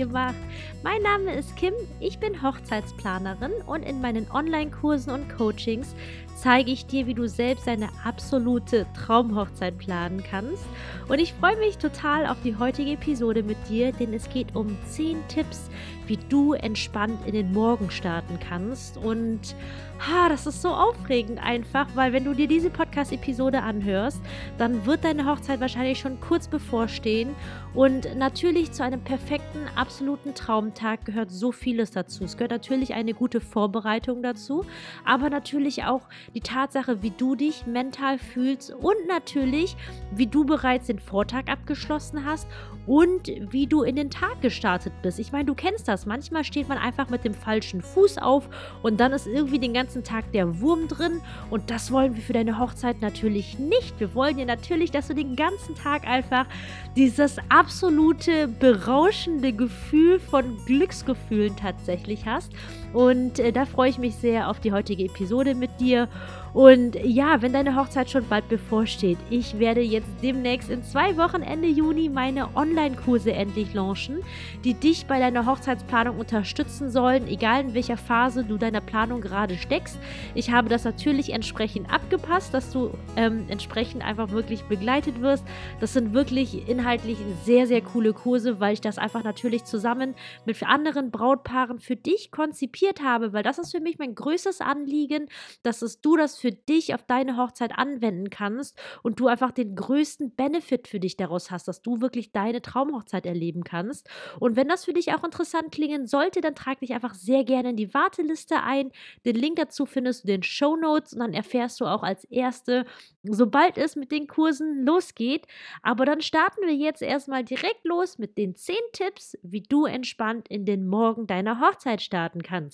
Gemacht. Mein Name ist Kim, ich bin Hochzeitsplanerin und in meinen Online-Kursen und Coachings zeige ich dir, wie du selbst eine absolute Traumhochzeit planen kannst. Und ich freue mich total auf die heutige Episode mit dir, denn es geht um 10 Tipps, wie du entspannt in den Morgen starten kannst. Und ha, das ist so aufregend einfach, weil wenn du dir diese Podcast-Episode anhörst, dann wird deine Hochzeit wahrscheinlich schon kurz bevorstehen. Und natürlich zu einem perfekten, absoluten Traumtag gehört so vieles dazu. Es gehört natürlich eine gute Vorbereitung dazu, aber natürlich auch die Tatsache, wie du dich mental fühlst und natürlich, wie du bereits den Vortag abgeschlossen hast und wie du in den Tag gestartet bist. Ich meine, du kennst das. Manchmal steht man einfach mit dem falschen Fuß auf und dann ist irgendwie den ganzen Tag der Wurm drin und das wollen wir für deine Hochzeit natürlich nicht. Wir wollen ja natürlich, dass du den ganzen Tag einfach dieses absolute berauschende Gefühl von Glücksgefühlen tatsächlich hast. Und äh, da freue ich mich sehr auf die heutige Episode mit dir. Und ja, wenn deine Hochzeit schon bald bevorsteht, ich werde jetzt demnächst in zwei Wochen Ende Juni meine Online-Kurse endlich launchen, die dich bei deiner Hochzeitsplanung unterstützen sollen, egal in welcher Phase du deiner Planung gerade steckst. Ich habe das natürlich entsprechend abgepasst, dass du ähm, entsprechend einfach wirklich begleitet wirst. Das sind wirklich inhaltlich sehr, sehr coole Kurse, weil ich das einfach natürlich zusammen mit anderen Brautpaaren für dich konzipiert habe, weil das ist für mich mein größtes Anliegen, dass es du das für dich auf deine Hochzeit anwenden kannst und du einfach den größten Benefit für dich daraus hast, dass du wirklich deine Traumhochzeit erleben kannst. Und wenn das für dich auch interessant klingen sollte, dann trag dich einfach sehr gerne in die Warteliste ein. Den Link dazu findest du in den Show Notes und dann erfährst du auch als Erste, sobald es mit den Kursen losgeht. Aber dann starten wir jetzt erstmal direkt los mit den 10 Tipps, wie du entspannt in den Morgen deiner Hochzeit starten kannst.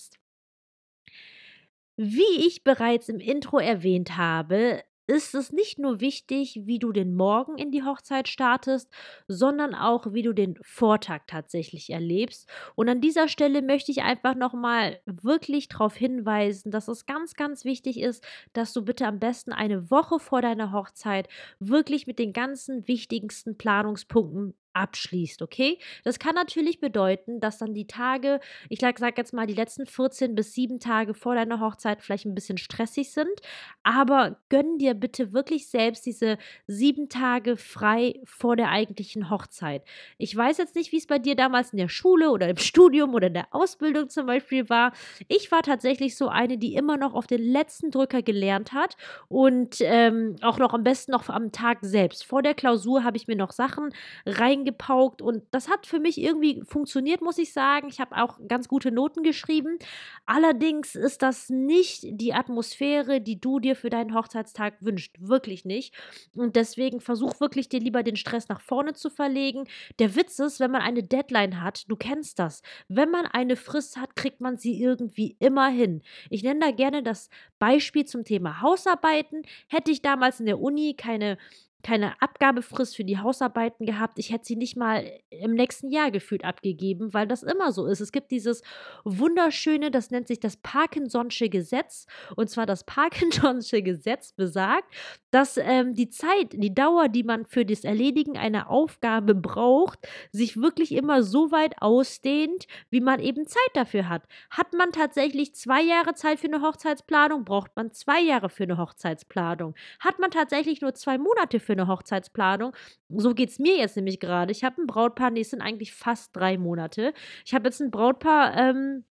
Wie ich bereits im Intro erwähnt habe, ist es nicht nur wichtig, wie du den Morgen in die Hochzeit startest, sondern auch, wie du den Vortag tatsächlich erlebst. Und an dieser Stelle möchte ich einfach nochmal wirklich darauf hinweisen, dass es ganz, ganz wichtig ist, dass du bitte am besten eine Woche vor deiner Hochzeit wirklich mit den ganzen wichtigsten Planungspunkten abschließt, okay? Das kann natürlich bedeuten, dass dann die Tage, ich sage jetzt mal, die letzten 14 bis 7 Tage vor deiner Hochzeit vielleicht ein bisschen stressig sind, aber gönn dir bitte wirklich selbst diese sieben Tage frei vor der eigentlichen Hochzeit. Ich weiß jetzt nicht, wie es bei dir damals in der Schule oder im Studium oder in der Ausbildung zum Beispiel war. Ich war tatsächlich so eine, die immer noch auf den letzten Drücker gelernt hat und ähm, auch noch am besten noch am Tag selbst. Vor der Klausur habe ich mir noch Sachen reingebracht reingepaukt und das hat für mich irgendwie funktioniert, muss ich sagen. Ich habe auch ganz gute Noten geschrieben. Allerdings ist das nicht die Atmosphäre, die du dir für deinen Hochzeitstag wünschst. Wirklich nicht. Und deswegen versuch wirklich dir lieber den Stress nach vorne zu verlegen. Der Witz ist, wenn man eine Deadline hat, du kennst das. Wenn man eine Frist hat, kriegt man sie irgendwie immer hin. Ich nenne da gerne das Beispiel zum Thema Hausarbeiten. Hätte ich damals in der Uni keine keine Abgabefrist für die Hausarbeiten gehabt. Ich hätte sie nicht mal im nächsten Jahr gefühlt abgegeben, weil das immer so ist. Es gibt dieses wunderschöne, das nennt sich das Parkinson'sche Gesetz. Und zwar das Parkinson'sche Gesetz besagt, dass ähm, die Zeit, die Dauer, die man für das Erledigen einer Aufgabe braucht, sich wirklich immer so weit ausdehnt, wie man eben Zeit dafür hat. Hat man tatsächlich zwei Jahre Zeit für eine Hochzeitsplanung, braucht man zwei Jahre für eine Hochzeitsplanung. Hat man tatsächlich nur zwei Monate für eine Hochzeitsplanung. So geht es mir jetzt nämlich gerade. Ich habe ein Brautpaar, nee, es sind eigentlich fast drei Monate. Ich habe jetzt ein Brautpaar, ähm,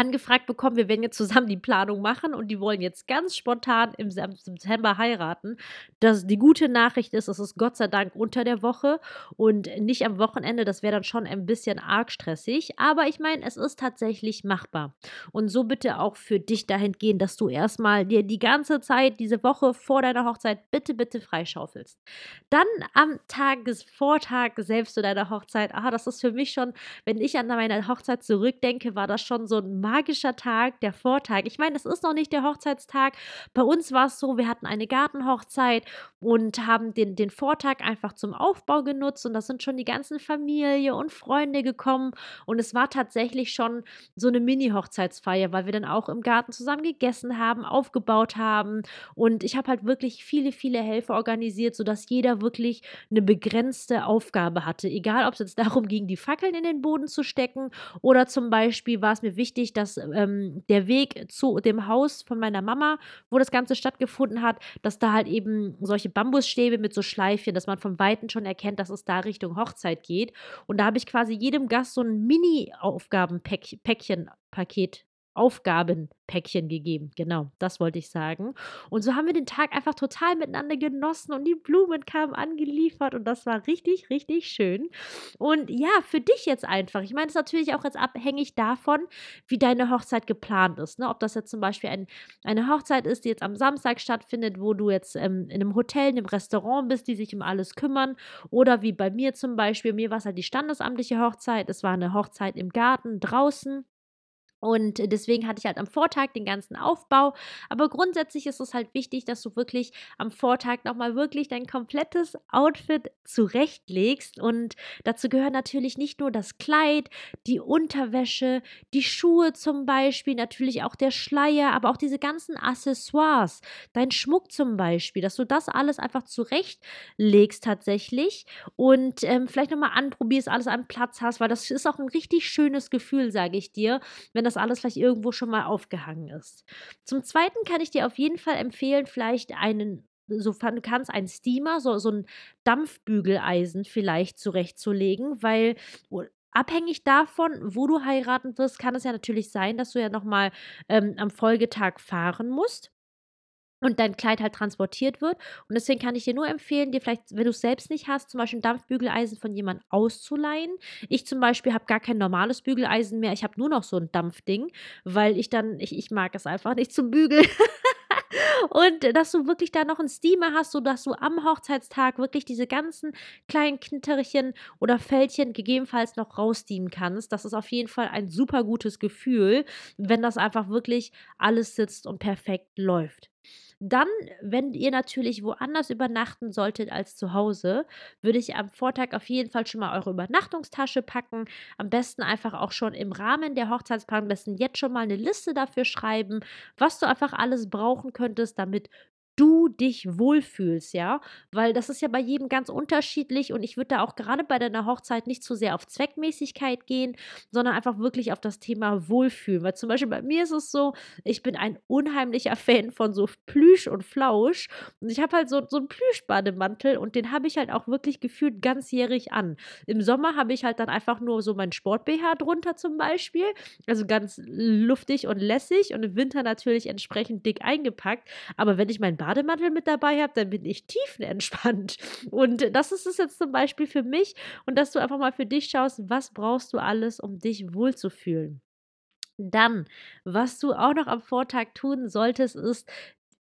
angefragt bekommen, wir werden jetzt zusammen die Planung machen und die wollen jetzt ganz spontan im September heiraten. Das, die gute Nachricht ist, es ist Gott sei Dank unter der Woche und nicht am Wochenende. Das wäre dann schon ein bisschen arg stressig. Aber ich meine, es ist tatsächlich machbar. Und so bitte auch für dich dahin gehen, dass du erstmal dir die ganze Zeit, diese Woche vor deiner Hochzeit, bitte, bitte freischaufelst. Dann am Tagesvortag selbst zu deiner Hochzeit. Ah, das ist für mich schon, wenn ich an meine Hochzeit zurückdenke, war das schon so ein magischer Tag, der Vortag. Ich meine, es ist noch nicht der Hochzeitstag. Bei uns war es so, wir hatten eine Gartenhochzeit und haben den, den Vortag einfach zum Aufbau genutzt und da sind schon die ganzen Familie und Freunde gekommen und es war tatsächlich schon so eine Mini-Hochzeitsfeier, weil wir dann auch im Garten zusammen gegessen haben, aufgebaut haben und ich habe halt wirklich viele, viele Helfer organisiert, sodass jeder wirklich eine begrenzte Aufgabe hatte. Egal, ob es jetzt darum ging, die Fackeln in den Boden zu stecken oder zum Beispiel war es mir wichtig, dass ähm, der Weg zu dem Haus von meiner Mama, wo das Ganze stattgefunden hat, dass da halt eben solche Bambusstäbe mit so Schleifchen, dass man von Weitem schon erkennt, dass es da Richtung Hochzeit geht. Und da habe ich quasi jedem Gast so ein Mini-Aufgabenpäckchen Paket Aufgabenpäckchen gegeben. Genau, das wollte ich sagen. Und so haben wir den Tag einfach total miteinander genossen und die Blumen kamen angeliefert und das war richtig, richtig schön. Und ja, für dich jetzt einfach. Ich meine, es ist natürlich auch jetzt abhängig davon, wie deine Hochzeit geplant ist. Ne? Ob das jetzt zum Beispiel ein, eine Hochzeit ist, die jetzt am Samstag stattfindet, wo du jetzt ähm, in einem Hotel, in einem Restaurant bist, die sich um alles kümmern. Oder wie bei mir zum Beispiel, mir war es halt die standesamtliche Hochzeit. Es war eine Hochzeit im Garten draußen. Und deswegen hatte ich halt am Vortag den ganzen Aufbau. Aber grundsätzlich ist es halt wichtig, dass du wirklich am Vortag nochmal wirklich dein komplettes Outfit zurechtlegst. Und dazu gehören natürlich nicht nur das Kleid, die Unterwäsche, die Schuhe zum Beispiel, natürlich auch der Schleier, aber auch diese ganzen Accessoires, dein Schmuck zum Beispiel, dass du das alles einfach zurechtlegst tatsächlich und ähm, vielleicht nochmal anprobierst, alles an Platz hast, weil das ist auch ein richtig schönes Gefühl, sage ich dir, wenn das das alles vielleicht irgendwo schon mal aufgehangen ist. Zum Zweiten kann ich dir auf jeden Fall empfehlen, vielleicht einen sofern kannst, einen Steamer, so, so ein Dampfbügeleisen vielleicht zurechtzulegen, weil abhängig davon, wo du heiraten wirst, kann es ja natürlich sein, dass du ja nochmal ähm, am Folgetag fahren musst und dein Kleid halt transportiert wird. Und deswegen kann ich dir nur empfehlen, dir vielleicht, wenn du es selbst nicht hast, zum Beispiel ein Dampfbügeleisen von jemandem auszuleihen. Ich zum Beispiel habe gar kein normales Bügeleisen mehr. Ich habe nur noch so ein Dampfding, weil ich dann, ich, ich mag es einfach nicht zum Bügeln. und dass du wirklich da noch einen Steamer hast, sodass du am Hochzeitstag wirklich diese ganzen kleinen Knitterchen oder Fältchen gegebenenfalls noch raussteamen kannst. Das ist auf jeden Fall ein super gutes Gefühl, wenn das einfach wirklich alles sitzt und perfekt läuft. Dann, wenn ihr natürlich woanders übernachten solltet als zu Hause, würde ich am Vortag auf jeden Fall schon mal eure Übernachtungstasche packen. Am besten einfach auch schon im Rahmen der Hochzeitsplanung, am besten jetzt schon mal eine Liste dafür schreiben, was du einfach alles brauchen könntest, damit du dich wohlfühlst, ja? Weil das ist ja bei jedem ganz unterschiedlich und ich würde da auch gerade bei deiner Hochzeit nicht zu sehr auf Zweckmäßigkeit gehen, sondern einfach wirklich auf das Thema Wohlfühlen. Weil zum Beispiel bei mir ist es so, ich bin ein unheimlicher Fan von so Plüsch und Flausch und ich habe halt so, so einen Plüschbademantel und den habe ich halt auch wirklich gefühlt ganzjährig an. Im Sommer habe ich halt dann einfach nur so mein Sport-BH drunter zum Beispiel, also ganz luftig und lässig und im Winter natürlich entsprechend dick eingepackt. Aber wenn ich mein Bad Bademantel mit dabei habe, dann bin ich tiefenentspannt. Und das ist es jetzt zum Beispiel für mich und dass du einfach mal für dich schaust, was brauchst du alles, um dich wohlzufühlen. Dann, was du auch noch am Vortag tun solltest, ist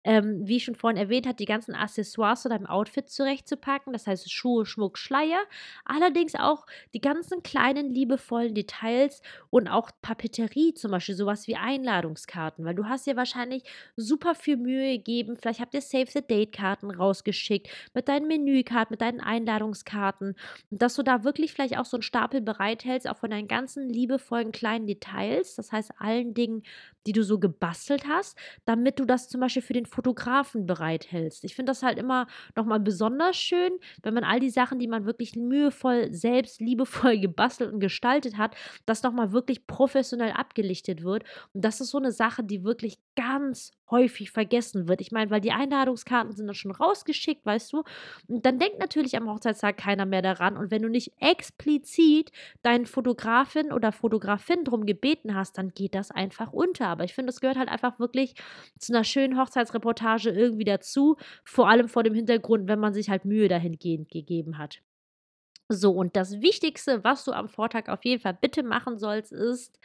ähm, wie schon vorhin erwähnt habe, die ganzen Accessoires zu deinem Outfit zurechtzupacken. Das heißt Schuhe, Schmuck, Schleier. Allerdings auch die ganzen kleinen, liebevollen Details und auch Papeterie, zum Beispiel sowas wie Einladungskarten. Weil du hast ja wahrscheinlich super viel Mühe gegeben. Vielleicht habt ihr Save the Date-Karten rausgeschickt mit deinen Menükarten, mit deinen Einladungskarten. Und dass du da wirklich vielleicht auch so einen Stapel bereithältst, auch von deinen ganzen liebevollen kleinen Details. Das heißt, allen Dingen, die du so gebastelt hast, damit du das zum Beispiel für den Fotografen bereithältst. Ich finde das halt immer nochmal besonders schön, wenn man all die Sachen, die man wirklich mühevoll, selbst liebevoll gebastelt und gestaltet hat, das nochmal wirklich professionell abgelichtet wird. Und das ist so eine Sache, die wirklich ganz häufig vergessen wird. Ich meine, weil die Einladungskarten sind dann schon rausgeschickt, weißt du? Und dann denkt natürlich am Hochzeitstag keiner mehr daran. Und wenn du nicht explizit deinen Fotografin oder Fotografin drum gebeten hast, dann geht das einfach unter. Aber ich finde, es gehört halt einfach wirklich zu einer schönen Hochzeitsreportage irgendwie dazu. Vor allem vor dem Hintergrund, wenn man sich halt Mühe dahingehend gegeben hat. So, und das Wichtigste, was du am Vortag auf jeden Fall bitte machen sollst, ist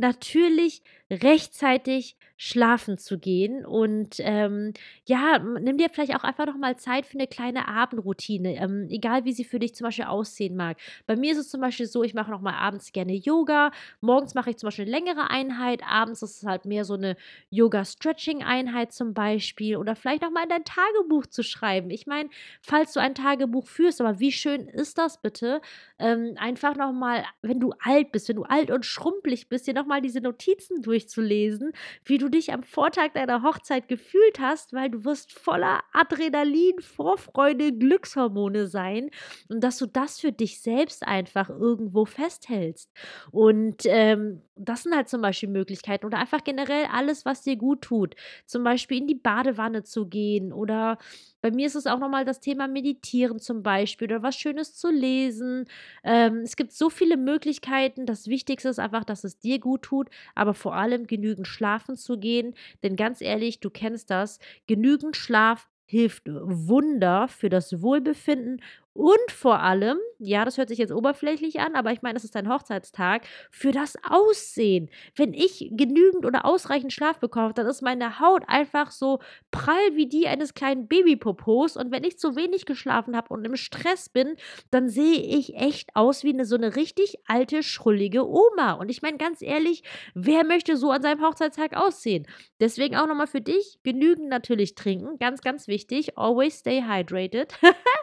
natürlich rechtzeitig schlafen zu gehen. Und ähm, ja, nimm dir vielleicht auch einfach noch mal Zeit für eine kleine Abendroutine, ähm, egal wie sie für dich zum Beispiel aussehen mag. Bei mir ist es zum Beispiel so, ich mache noch mal abends gerne Yoga. Morgens mache ich zum Beispiel eine längere Einheit, abends ist es halt mehr so eine Yoga-Stretching-Einheit zum Beispiel. Oder vielleicht noch mal in dein Tagebuch zu schreiben. Ich meine, falls du ein Tagebuch führst, aber wie schön ist das bitte? Ähm, einfach noch mal, wenn du alt bist, wenn du alt und schrumpelig bist, dir noch mal diese Notizen durchzulesen, wie du dich am Vortag deiner Hochzeit gefühlt hast, weil du wirst voller Adrenalin, Vorfreude, Glückshormone sein und dass du das für dich selbst einfach irgendwo festhältst. Und ähm, das sind halt zum Beispiel Möglichkeiten oder einfach generell alles, was dir gut tut. Zum Beispiel in die Badewanne zu gehen oder bei mir ist es auch nochmal das Thema Meditieren zum Beispiel oder was Schönes zu lesen. Ähm, es gibt so viele Möglichkeiten. Das Wichtigste ist einfach, dass es dir gut tut, aber vor allem genügend schlafen zu gehen. Denn ganz ehrlich, du kennst das, genügend Schlaf hilft Wunder für das Wohlbefinden und vor allem, ja, das hört sich jetzt oberflächlich an, aber ich meine, es ist dein Hochzeitstag, für das Aussehen. Wenn ich genügend oder ausreichend Schlaf bekomme, dann ist meine Haut einfach so prall wie die eines kleinen Babypopos. Und wenn ich zu wenig geschlafen habe und im Stress bin, dann sehe ich echt aus wie eine so eine richtig alte, schrullige Oma. Und ich meine, ganz ehrlich, wer möchte so an seinem Hochzeitstag aussehen? Deswegen auch nochmal für dich, genügend natürlich trinken, ganz, ganz wichtig. Always stay hydrated.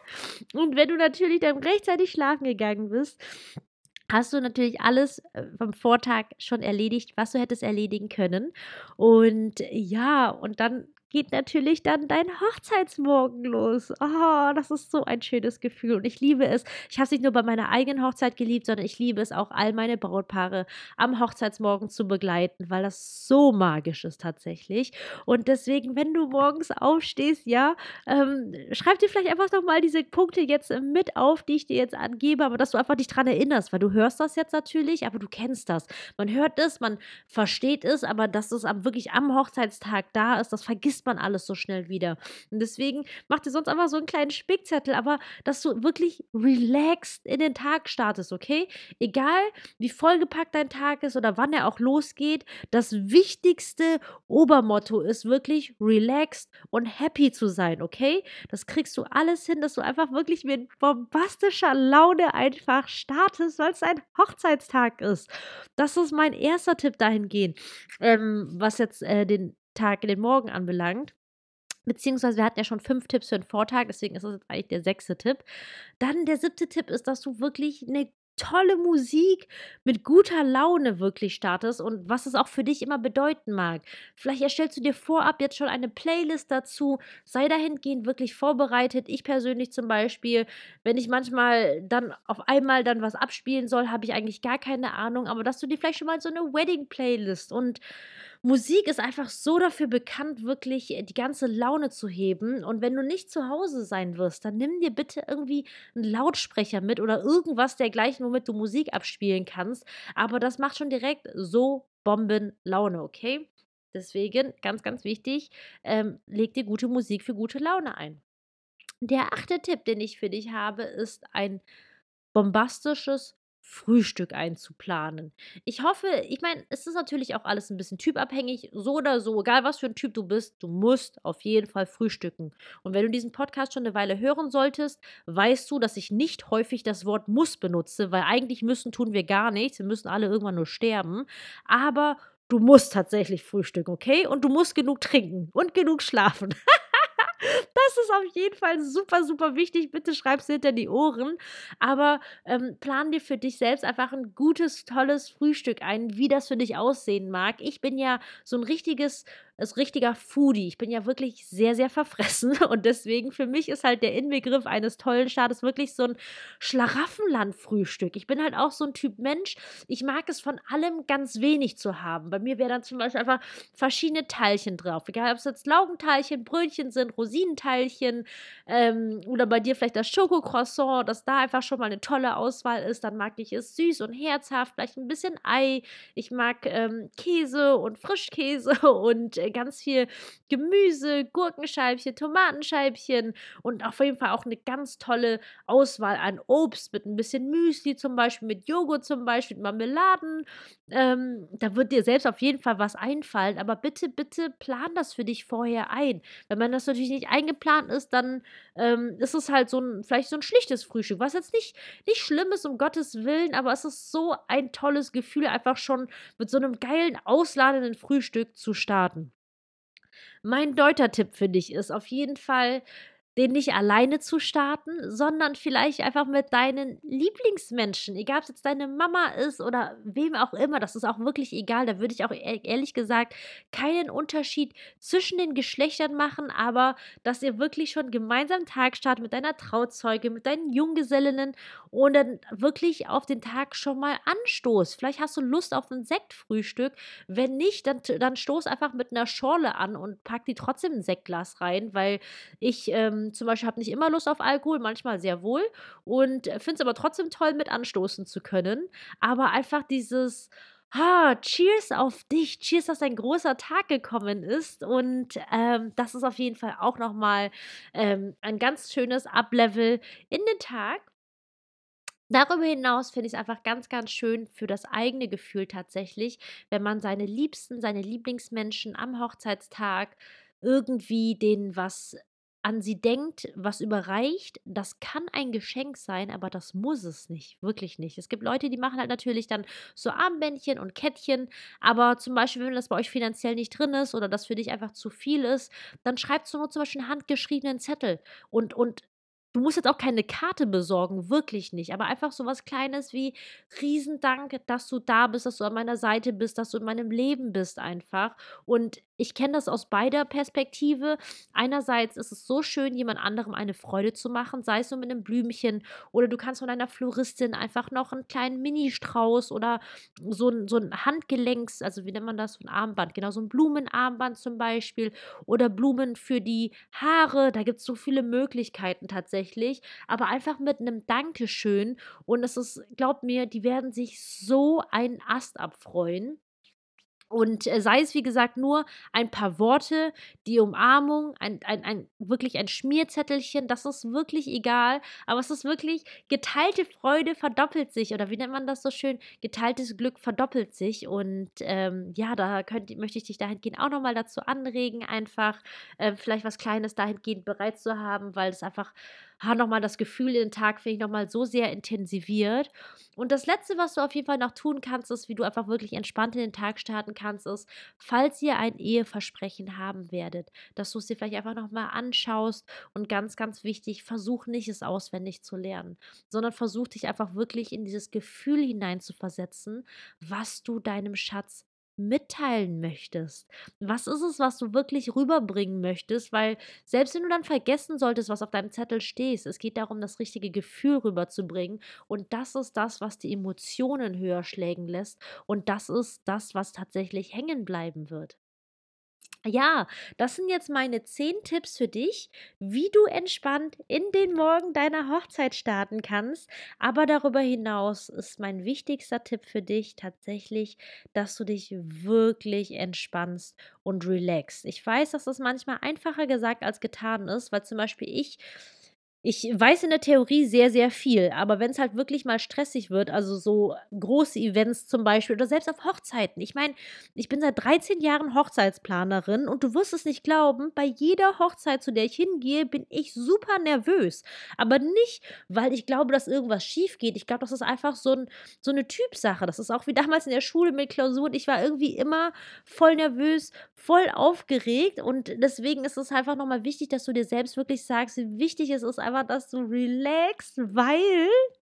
und wenn du natürlich dann rechtzeitig schlafen gegangen bist, hast du natürlich alles äh, vom Vortag schon erledigt, was du hättest erledigen können. Und ja, und dann geht natürlich dann dein Hochzeitsmorgen los. Oh, das ist so ein schönes Gefühl und ich liebe es. Ich habe es nicht nur bei meiner eigenen Hochzeit geliebt, sondern ich liebe es auch, all meine Brautpaare am Hochzeitsmorgen zu begleiten, weil das so magisch ist tatsächlich. Und deswegen, wenn du morgens aufstehst, ja, ähm, schreib dir vielleicht einfach nochmal diese Punkte jetzt mit auf, die ich dir jetzt angebe, aber dass du einfach dich dran erinnerst, weil du hörst das jetzt natürlich, aber du kennst das. Man hört es, man versteht es, aber dass es wirklich am Hochzeitstag da ist, das vergisst vergisst man alles so schnell wieder. Und deswegen mach dir sonst einfach so einen kleinen Spickzettel, aber dass du wirklich relaxed in den Tag startest, okay? Egal, wie vollgepackt dein Tag ist oder wann er auch losgeht, das wichtigste Obermotto ist wirklich relaxed und happy zu sein, okay? Das kriegst du alles hin, dass du einfach wirklich mit bombastischer Laune einfach startest, weil es ein Hochzeitstag ist. Das ist mein erster Tipp dahingehend, ähm, was jetzt äh, den Tag, den Morgen anbelangt. Beziehungsweise wir hatten ja schon fünf Tipps für den Vortag, deswegen ist das jetzt eigentlich der sechste Tipp. Dann der siebte Tipp ist, dass du wirklich eine tolle Musik mit guter Laune wirklich startest und was es auch für dich immer bedeuten mag. Vielleicht erstellst du dir vorab jetzt schon eine Playlist dazu. Sei dahingehend wirklich vorbereitet. Ich persönlich zum Beispiel, wenn ich manchmal dann auf einmal dann was abspielen soll, habe ich eigentlich gar keine Ahnung, aber dass du dir vielleicht schon mal so eine Wedding-Playlist und Musik ist einfach so dafür bekannt, wirklich äh, die ganze Laune zu heben. Und wenn du nicht zu Hause sein wirst, dann nimm dir bitte irgendwie einen Lautsprecher mit oder irgendwas dergleichen, womit du Musik abspielen kannst. Aber das macht schon direkt so Bombenlaune, okay? Deswegen, ganz, ganz wichtig, ähm, leg dir gute Musik für gute Laune ein. Der achte Tipp, den ich für dich habe, ist ein bombastisches Frühstück einzuplanen. Ich hoffe, ich meine, es ist natürlich auch alles ein bisschen typabhängig, so oder so, egal was für ein Typ du bist, du musst auf jeden Fall frühstücken. Und wenn du diesen Podcast schon eine Weile hören solltest, weißt du, dass ich nicht häufig das Wort muss benutze, weil eigentlich müssen tun wir gar nichts, wir müssen alle irgendwann nur sterben, aber du musst tatsächlich frühstücken, okay? Und du musst genug trinken und genug schlafen. Das ist auf jeden Fall super, super wichtig. Bitte schreib es hinter die Ohren. Aber ähm, plan dir für dich selbst einfach ein gutes, tolles Frühstück ein, wie das für dich aussehen mag. Ich bin ja so ein richtiges ist richtiger Foodie. Ich bin ja wirklich sehr, sehr verfressen und deswegen für mich ist halt der Inbegriff eines tollen Startes wirklich so ein Schlaraffenland-Frühstück. Ich bin halt auch so ein Typ Mensch. Ich mag es von allem ganz wenig zu haben. Bei mir wäre dann zum Beispiel einfach verschiedene Teilchen drauf. Egal, ob es jetzt Laugenteilchen, Brötchen sind, Rosinenteilchen ähm, oder bei dir vielleicht das Schokocroissant, dass da einfach schon mal eine tolle Auswahl ist. Dann mag ich es süß und herzhaft, vielleicht ein bisschen Ei. Ich mag ähm, Käse und Frischkäse und äh, ganz viel Gemüse, Gurkenscheibchen, Tomatenscheibchen und auf jeden Fall auch eine ganz tolle Auswahl an Obst mit ein bisschen Müsli zum Beispiel, mit Joghurt zum Beispiel, mit Marmeladen. Ähm, da wird dir selbst auf jeden Fall was einfallen, aber bitte, bitte plan das für dich vorher ein. Wenn man das natürlich nicht eingeplant ist, dann ähm, ist es halt so ein, vielleicht so ein schlichtes Frühstück, was jetzt nicht, nicht schlimm ist, um Gottes Willen, aber es ist so ein tolles Gefühl, einfach schon mit so einem geilen, ausladenden Frühstück zu starten. Mein Deuter-Tipp für dich ist auf jeden Fall, den nicht alleine zu starten, sondern vielleicht einfach mit deinen Lieblingsmenschen, egal ob es jetzt deine Mama ist oder wem auch immer, das ist auch wirklich egal. Da würde ich auch e-, ehrlich gesagt keinen Unterschied zwischen den Geschlechtern machen, aber dass ihr wirklich schon gemeinsam Tag startet mit deiner Trauzeuge, mit deinen Junggesellinnen und dann wirklich auf den Tag schon mal anstoßt. Vielleicht hast du Lust auf ein Sektfrühstück. Wenn nicht, dann, dann stoß einfach mit einer Schorle an und pack die trotzdem ein Sektglas rein, weil ich ähm, zum Beispiel habe nicht immer Lust auf Alkohol, manchmal sehr wohl und finde es aber trotzdem toll, mit anstoßen zu können. Aber einfach dieses, ah, cheers auf dich, cheers, dass ein großer Tag gekommen ist. Und ähm, das ist auf jeden Fall auch nochmal ähm, ein ganz schönes Uplevel in den Tag. Darüber hinaus finde ich es einfach ganz, ganz schön für das eigene Gefühl tatsächlich, wenn man seine Liebsten, seine Lieblingsmenschen am Hochzeitstag irgendwie denen was an sie denkt, was überreicht, das kann ein Geschenk sein, aber das muss es nicht, wirklich nicht. Es gibt Leute, die machen halt natürlich dann so Armbändchen und Kettchen, aber zum Beispiel, wenn das bei euch finanziell nicht drin ist oder das für dich einfach zu viel ist, dann schreibt so nur zum Beispiel einen handgeschriebenen Zettel und, und Du musst jetzt auch keine Karte besorgen, wirklich nicht. Aber einfach so was Kleines wie Riesendank, dass du da bist, dass du an meiner Seite bist, dass du in meinem Leben bist einfach. Und ich kenne das aus beider Perspektive. Einerseits ist es so schön, jemand anderem eine Freude zu machen, sei es nur mit einem Blümchen oder du kannst von deiner Floristin einfach noch einen kleinen Mini-Strauß oder so ein, so ein Handgelenks, also wie nennt man das, ein Armband, genau, so ein Blumenarmband zum Beispiel oder Blumen für die Haare. Da gibt es so viele Möglichkeiten tatsächlich, aber einfach mit einem Dankeschön und es ist, glaub mir, die werden sich so einen Ast abfreuen. Und äh, sei es, wie gesagt, nur ein paar Worte, die Umarmung, ein, ein, ein, wirklich ein Schmierzettelchen, das ist wirklich egal. Aber es ist wirklich, geteilte Freude verdoppelt sich. Oder wie nennt man das so schön? Geteiltes Glück verdoppelt sich. Und ähm, ja, da könnt, möchte ich dich dahingehend auch nochmal dazu anregen, einfach äh, vielleicht was Kleines dahingehend bereit zu haben, weil es einfach hat nochmal das Gefühl in den Tag, finde ich, nochmal so sehr intensiviert. Und das Letzte, was du auf jeden Fall noch tun kannst, ist, wie du einfach wirklich entspannt in den Tag starten kannst, ist, falls ihr ein Eheversprechen haben werdet, dass du es dir vielleicht einfach nochmal anschaust und ganz, ganz wichtig, versuch nicht, es auswendig zu lernen, sondern versuch dich einfach wirklich in dieses Gefühl hineinzuversetzen, was du deinem Schatz mitteilen möchtest. Was ist es, was du wirklich rüberbringen möchtest? Weil selbst wenn du dann vergessen solltest, was auf deinem Zettel steht, es geht darum, das richtige Gefühl rüberzubringen. Und das ist das, was die Emotionen höher schlägen lässt. Und das ist das, was tatsächlich hängen bleiben wird. Ja, das sind jetzt meine zehn Tipps für dich, wie du entspannt in den Morgen deiner Hochzeit starten kannst. Aber darüber hinaus ist mein wichtigster Tipp für dich tatsächlich, dass du dich wirklich entspannst und relaxst. Ich weiß, dass das manchmal einfacher gesagt als getan ist, weil zum Beispiel ich ich weiß in der Theorie sehr, sehr viel, aber wenn es halt wirklich mal stressig wird, also so große Events zum Beispiel oder selbst auf Hochzeiten. Ich meine, ich bin seit 13 Jahren Hochzeitsplanerin und du wirst es nicht glauben, bei jeder Hochzeit, zu der ich hingehe, bin ich super nervös. Aber nicht, weil ich glaube, dass irgendwas schief geht. Ich glaube, das ist einfach so, ein, so eine Typsache. Das ist auch wie damals in der Schule mit Klausuren. Ich war irgendwie immer voll nervös, voll aufgeregt und deswegen ist es einfach nochmal wichtig, dass du dir selbst wirklich sagst, wie wichtig es ist, einfach aber, dass du relaxst, weil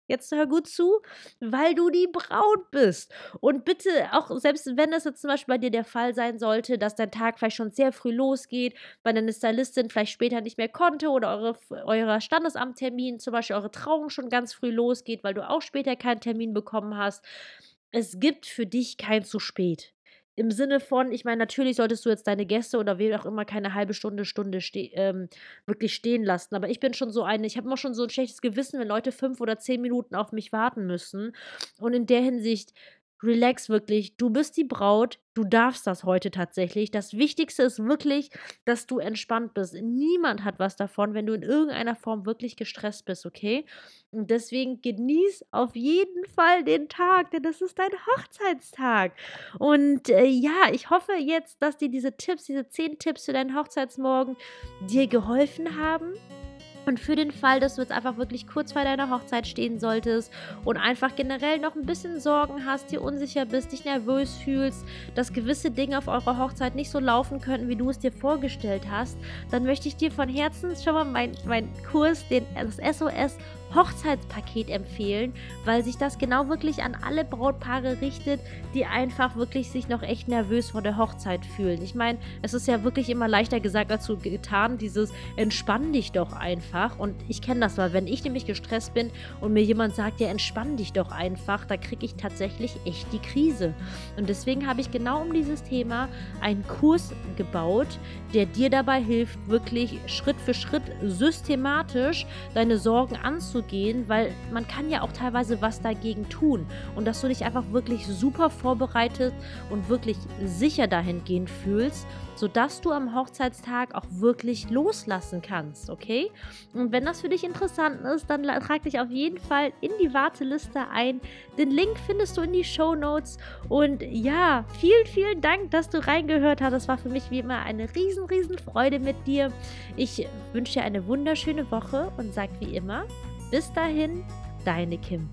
Jetzt hör gut zu, weil du die Braut bist. Und bitte, auch selbst wenn das jetzt zum Beispiel bei dir der Fall sein sollte, dass dein Tag vielleicht schon sehr früh losgeht, weil deine Stylistin vielleicht später nicht mehr konnte oder eure, euer Standesamttermin, zum Beispiel eure Trauung schon ganz früh losgeht, weil du auch später keinen Termin bekommen hast. Es gibt für dich kein zu spät. Im Sinne von, ich meine, natürlich solltest du jetzt deine Gäste oder wen auch immer keine halbe Stunde, Stunde ste ähm, wirklich stehen lassen. Aber ich bin schon so eine, ich habe immer schon so ein schlechtes Gewissen, wenn Leute fünf oder zehn Minuten auf mich warten müssen. Und in der Hinsicht, relax wirklich. Du bist die Braut. Du darfst das heute tatsächlich. Das Wichtigste ist wirklich, dass du entspannt bist. Niemand hat was davon, wenn du in irgendeiner Form wirklich gestresst bist, okay? Und deswegen genieß auf jeden Fall den Tag, denn das ist dein Hochzeitstag. Und äh, ja, ich hoffe jetzt, dass dir diese Tipps, diese zehn Tipps für deinen Hochzeitsmorgen dir geholfen haben. Und für den Fall, dass du jetzt einfach wirklich kurz vor deiner Hochzeit stehen solltest und einfach generell noch ein bisschen Sorgen hast, dir unsicher bist, dich nervös fühlst, dass gewisse Dinge auf eurer Hochzeit nicht so laufen könnten, wie du es dir vorgestellt hast, dann möchte ich dir von Herzen schon mal meinen mein Kurs, den, das SOS Hochzeitspaket empfehlen, weil sich das genau wirklich an alle Brautpaare richtet, die einfach wirklich sich noch echt nervös vor der Hochzeit fühlen. Ich meine, es ist ja wirklich immer leichter gesagt als getan, dieses entspann dich doch einfach. Und ich kenne das mal, wenn ich nämlich gestresst bin und mir jemand sagt, ja, entspann dich doch einfach, da kriege ich tatsächlich echt die Krise. Und deswegen habe ich genau um dieses Thema einen Kurs gebaut, der dir dabei hilft, wirklich Schritt für Schritt systematisch deine Sorgen anzugehen gehen, weil man kann ja auch teilweise was dagegen tun und dass du dich einfach wirklich super vorbereitet und wirklich sicher dahingehend fühlst, sodass du am Hochzeitstag auch wirklich loslassen kannst, okay? Und wenn das für dich interessant ist, dann trag dich auf jeden Fall in die Warteliste ein. Den Link findest du in die Show Notes. Und ja, vielen, vielen Dank, dass du reingehört hast. Das war für mich wie immer eine riesen, riesen Freude mit dir. Ich wünsche dir eine wunderschöne Woche und sag wie immer, bis dahin, deine Kim.